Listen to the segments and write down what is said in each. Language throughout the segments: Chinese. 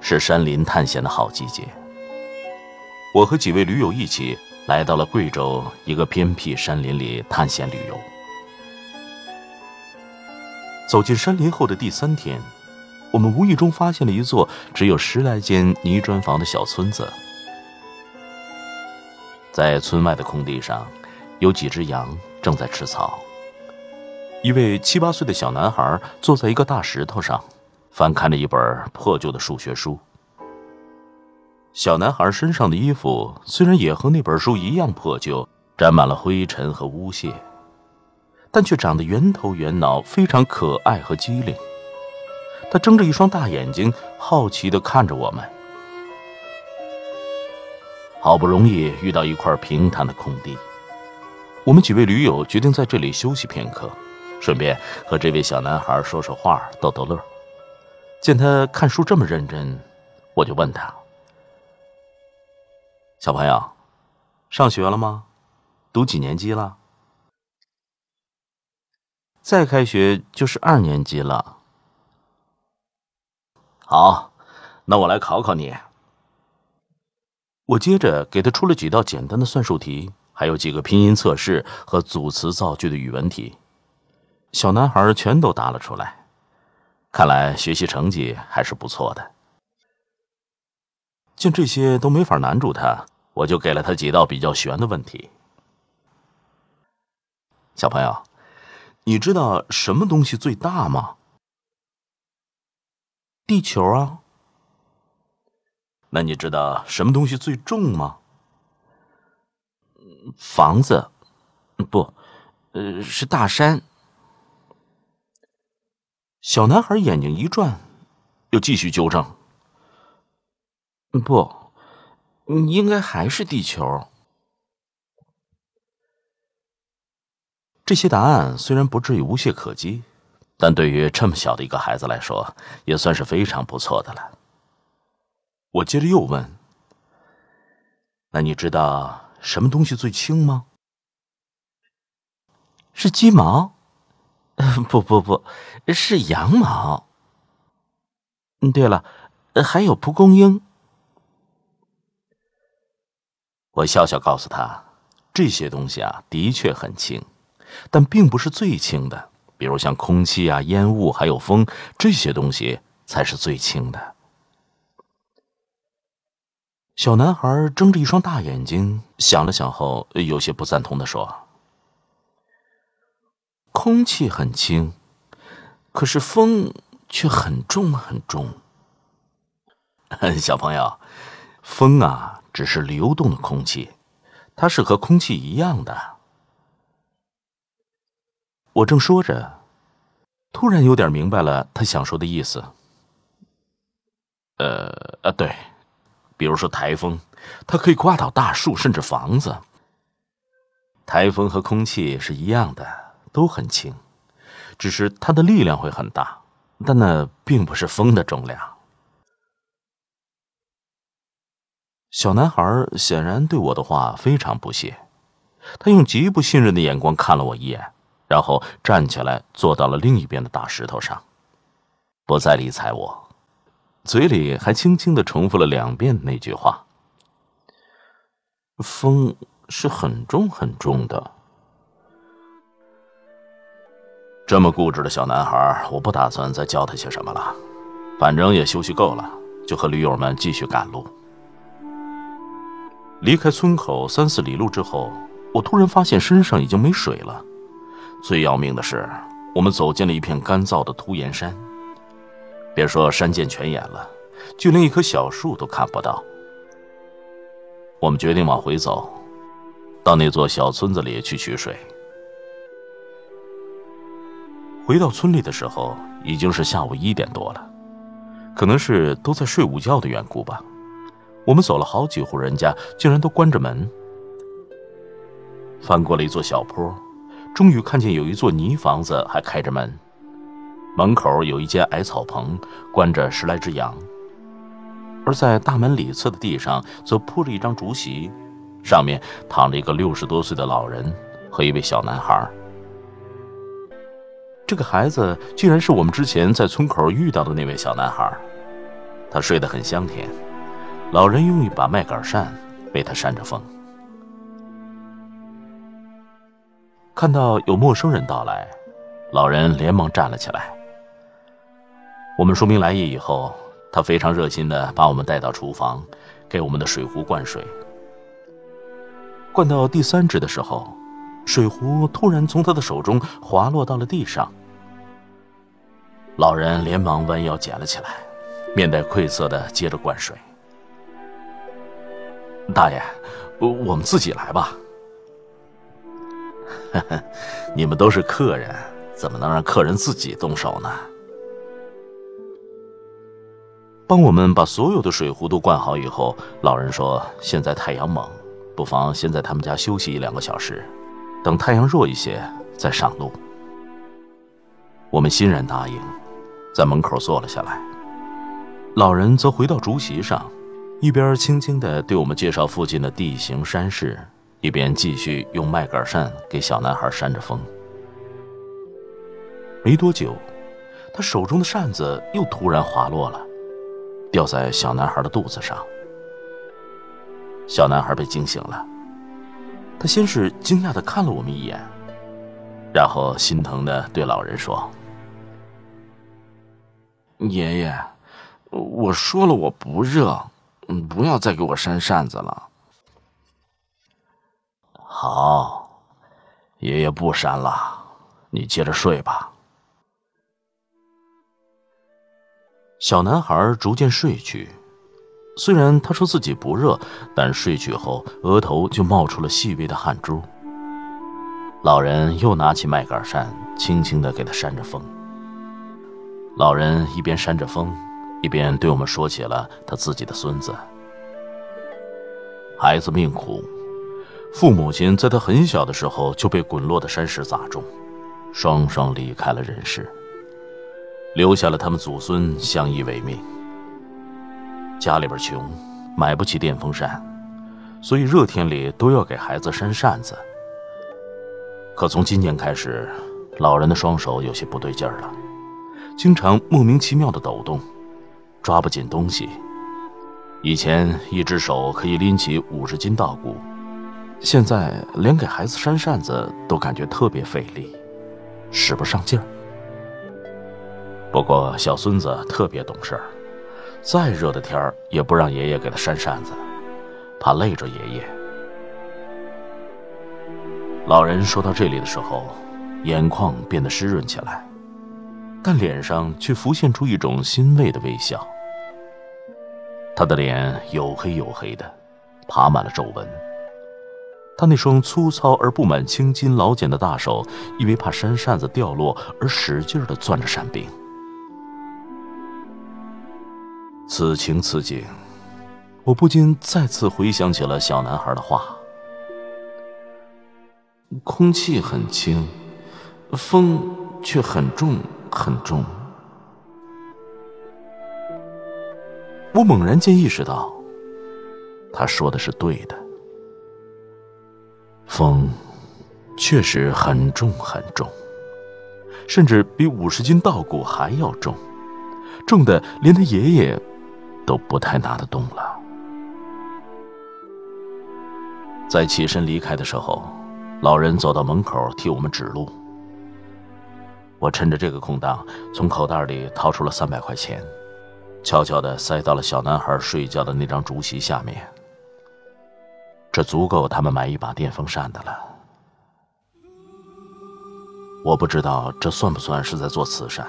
是山林探险的好季节。我和几位驴友一起来到了贵州一个偏僻山林里探险旅游。走进山林后的第三天，我们无意中发现了一座只有十来间泥砖房的小村子。在村外的空地上，有几只羊正在吃草。一位七八岁的小男孩坐在一个大石头上。翻看着一本破旧的数学书。小男孩身上的衣服虽然也和那本书一样破旧，沾满了灰尘和污屑，但却长得圆头圆脑，非常可爱和机灵。他睁着一双大眼睛，好奇地看着我们。好不容易遇到一块平坦的空地，我们几位驴友决定在这里休息片刻，顺便和这位小男孩说说话，逗逗乐。见他看书这么认真，我就问他：“小朋友，上学了吗？读几年级了？再开学就是二年级了。好，那我来考考你。”我接着给他出了几道简单的算术题，还有几个拼音测试和组词造句的语文题，小男孩全都答了出来。看来学习成绩还是不错的。见这些都没法难住他，我就给了他几道比较悬的问题。小朋友，你知道什么东西最大吗？地球啊。那你知道什么东西最重吗？房子，不，呃，是大山。小男孩眼睛一转，又继续纠正：“不，应该还是地球。”这些答案虽然不至于无懈可击，但对于这么小的一个孩子来说，也算是非常不错的了。我接着又问：“那你知道什么东西最轻吗？”是鸡毛。不不不，是羊毛。嗯，对了，还有蒲公英。我笑笑告诉他，这些东西啊，的确很轻，但并不是最轻的。比如像空气啊、烟雾，还有风，这些东西才是最轻的。小男孩睁着一双大眼睛，想了想后，有些不赞同的说。空气很轻，可是风却很重很重。小朋友，风啊，只是流动的空气，它是和空气一样的。我正说着，突然有点明白了他想说的意思。呃呃，对，比如说台风，它可以刮倒大树，甚至房子。台风和空气是一样的。都很轻，只是它的力量会很大，但那并不是风的重量。小男孩显然对我的话非常不屑，他用极不信任的眼光看了我一眼，然后站起来坐到了另一边的大石头上，不再理睬我，嘴里还轻轻的重复了两遍那句话：“风是很重很重的。”这么固执的小男孩，我不打算再教他些什么了。反正也休息够了，就和驴友们继续赶路。离开村口三四里路之后，我突然发现身上已经没水了。最要命的是，我们走进了一片干燥的突岩山。别说山涧泉眼了，就连一棵小树都看不到。我们决定往回走，到那座小村子里去取水。回到村里的时候，已经是下午一点多了，可能是都在睡午觉的缘故吧。我们走了好几户人家，竟然都关着门。翻过了一座小坡，终于看见有一座泥房子还开着门，门口有一间矮草棚，关着十来只羊。而在大门里侧的地上，则铺着一张竹席，上面躺着一个六十多岁的老人和一位小男孩。这个孩子竟然是我们之前在村口遇到的那位小男孩，他睡得很香甜。老人用一把麦秆扇为他扇着风。看到有陌生人到来，老人连忙站了起来。我们说明来意以后，他非常热心的把我们带到厨房，给我们的水壶灌水。灌到第三只的时候，水壶突然从他的手中滑落到了地上。老人连忙弯腰捡了起来，面带愧色的接着灌水。大爷，我们自己来吧。你们都是客人，怎么能让客人自己动手呢？帮我们把所有的水壶都灌好以后，老人说：“现在太阳猛，不妨先在他们家休息一两个小时，等太阳弱一些再上路。”我们欣然答应，在门口坐了下来。老人则回到竹席上。一边轻轻地对我们介绍附近的地形山势，一边继续用麦秆扇给小男孩扇着风。没多久，他手中的扇子又突然滑落了，掉在小男孩的肚子上。小男孩被惊醒了，他先是惊讶的看了我们一眼，然后心疼的对老人说：“爷爷，我说了我不热。”，不要再给我扇扇子了。好，爷爷不扇了，你接着睡吧。小男孩逐渐睡去，虽然他说自己不热，但睡去后额头就冒出了细微的汗珠。老人又拿起麦秆扇，轻轻的给他扇着风。老人一边扇着风。一边对我们说起了他自己的孙子。孩子命苦，父母亲在他很小的时候就被滚落的山石砸中，双双离开了人世，留下了他们祖孙相依为命。家里边穷，买不起电风扇，所以热天里都要给孩子扇扇子。可从今年开始，老人的双手有些不对劲儿了，经常莫名其妙的抖动。抓不紧东西，以前一只手可以拎起五十斤稻谷，现在连给孩子扇扇子都感觉特别费力，使不上劲儿。不过小孙子特别懂事儿，再热的天儿也不让爷爷给他扇扇子，怕累着爷爷。老人说到这里的时候，眼眶变得湿润起来，但脸上却浮现出一种欣慰的微笑。他的脸黝黑黝黑的，爬满了皱纹。他那双粗糙而布满青筋老茧的大手，因为怕扇扇子掉落而使劲的攥着扇柄。此情此景，我不禁再次回想起了小男孩的话：空气很轻，风却很重很重。我猛然间意识到，他说的是对的。风确实很重很重，甚至比五十斤稻谷还要重，重的连他爷爷都不太拿得动了。在起身离开的时候，老人走到门口替我们指路。我趁着这个空档，从口袋里掏出了三百块钱。悄悄地塞到了小男孩睡觉的那张竹席下面，这足够他们买一把电风扇的了。我不知道这算不算是在做慈善，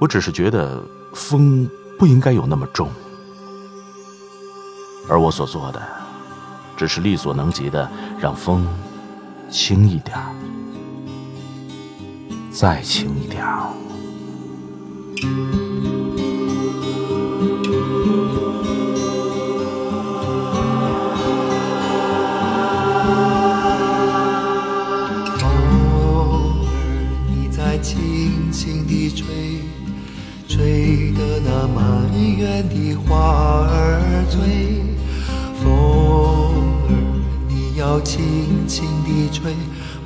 我只是觉得风不应该有那么重，而我所做的，只是力所能及的让风轻一点再轻一点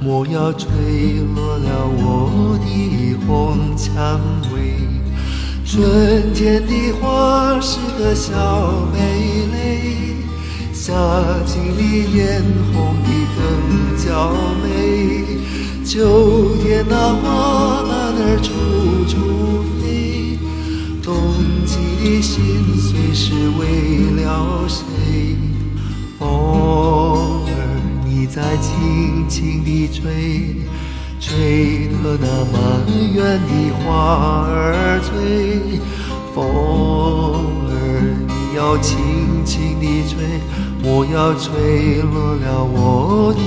莫要吹落了我的红蔷薇。春天的花是个小蓓蕾，夏季里艳红的更娇美。秋天那花儿处处飞，冬季的心碎是为了谁？风儿你在轻轻地吹，吹得那满园的花儿醉。风儿你要轻轻地吹，莫要吹落了我的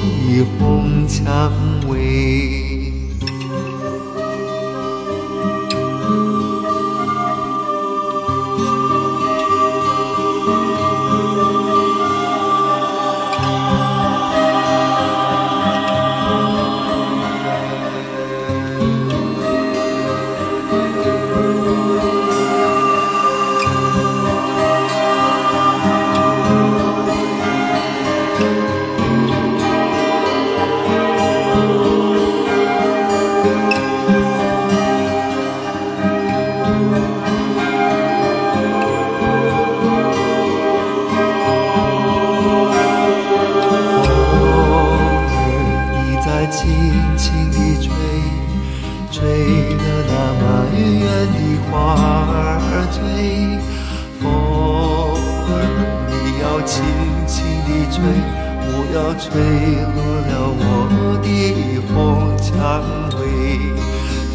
红蔷薇。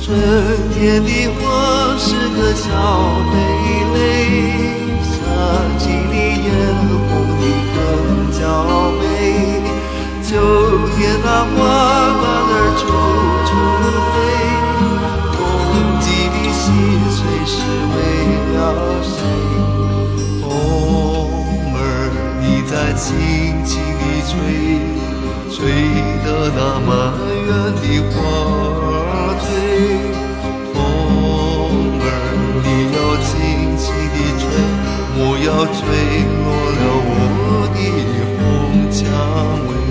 春天的花是个小蓓蕾，夏季里艳红的更娇美。秋天那花瓣儿处处飞，冬季的心碎是为了谁？风儿你在轻轻地吹，吹得那满园的花要坠落了我的红蔷薇。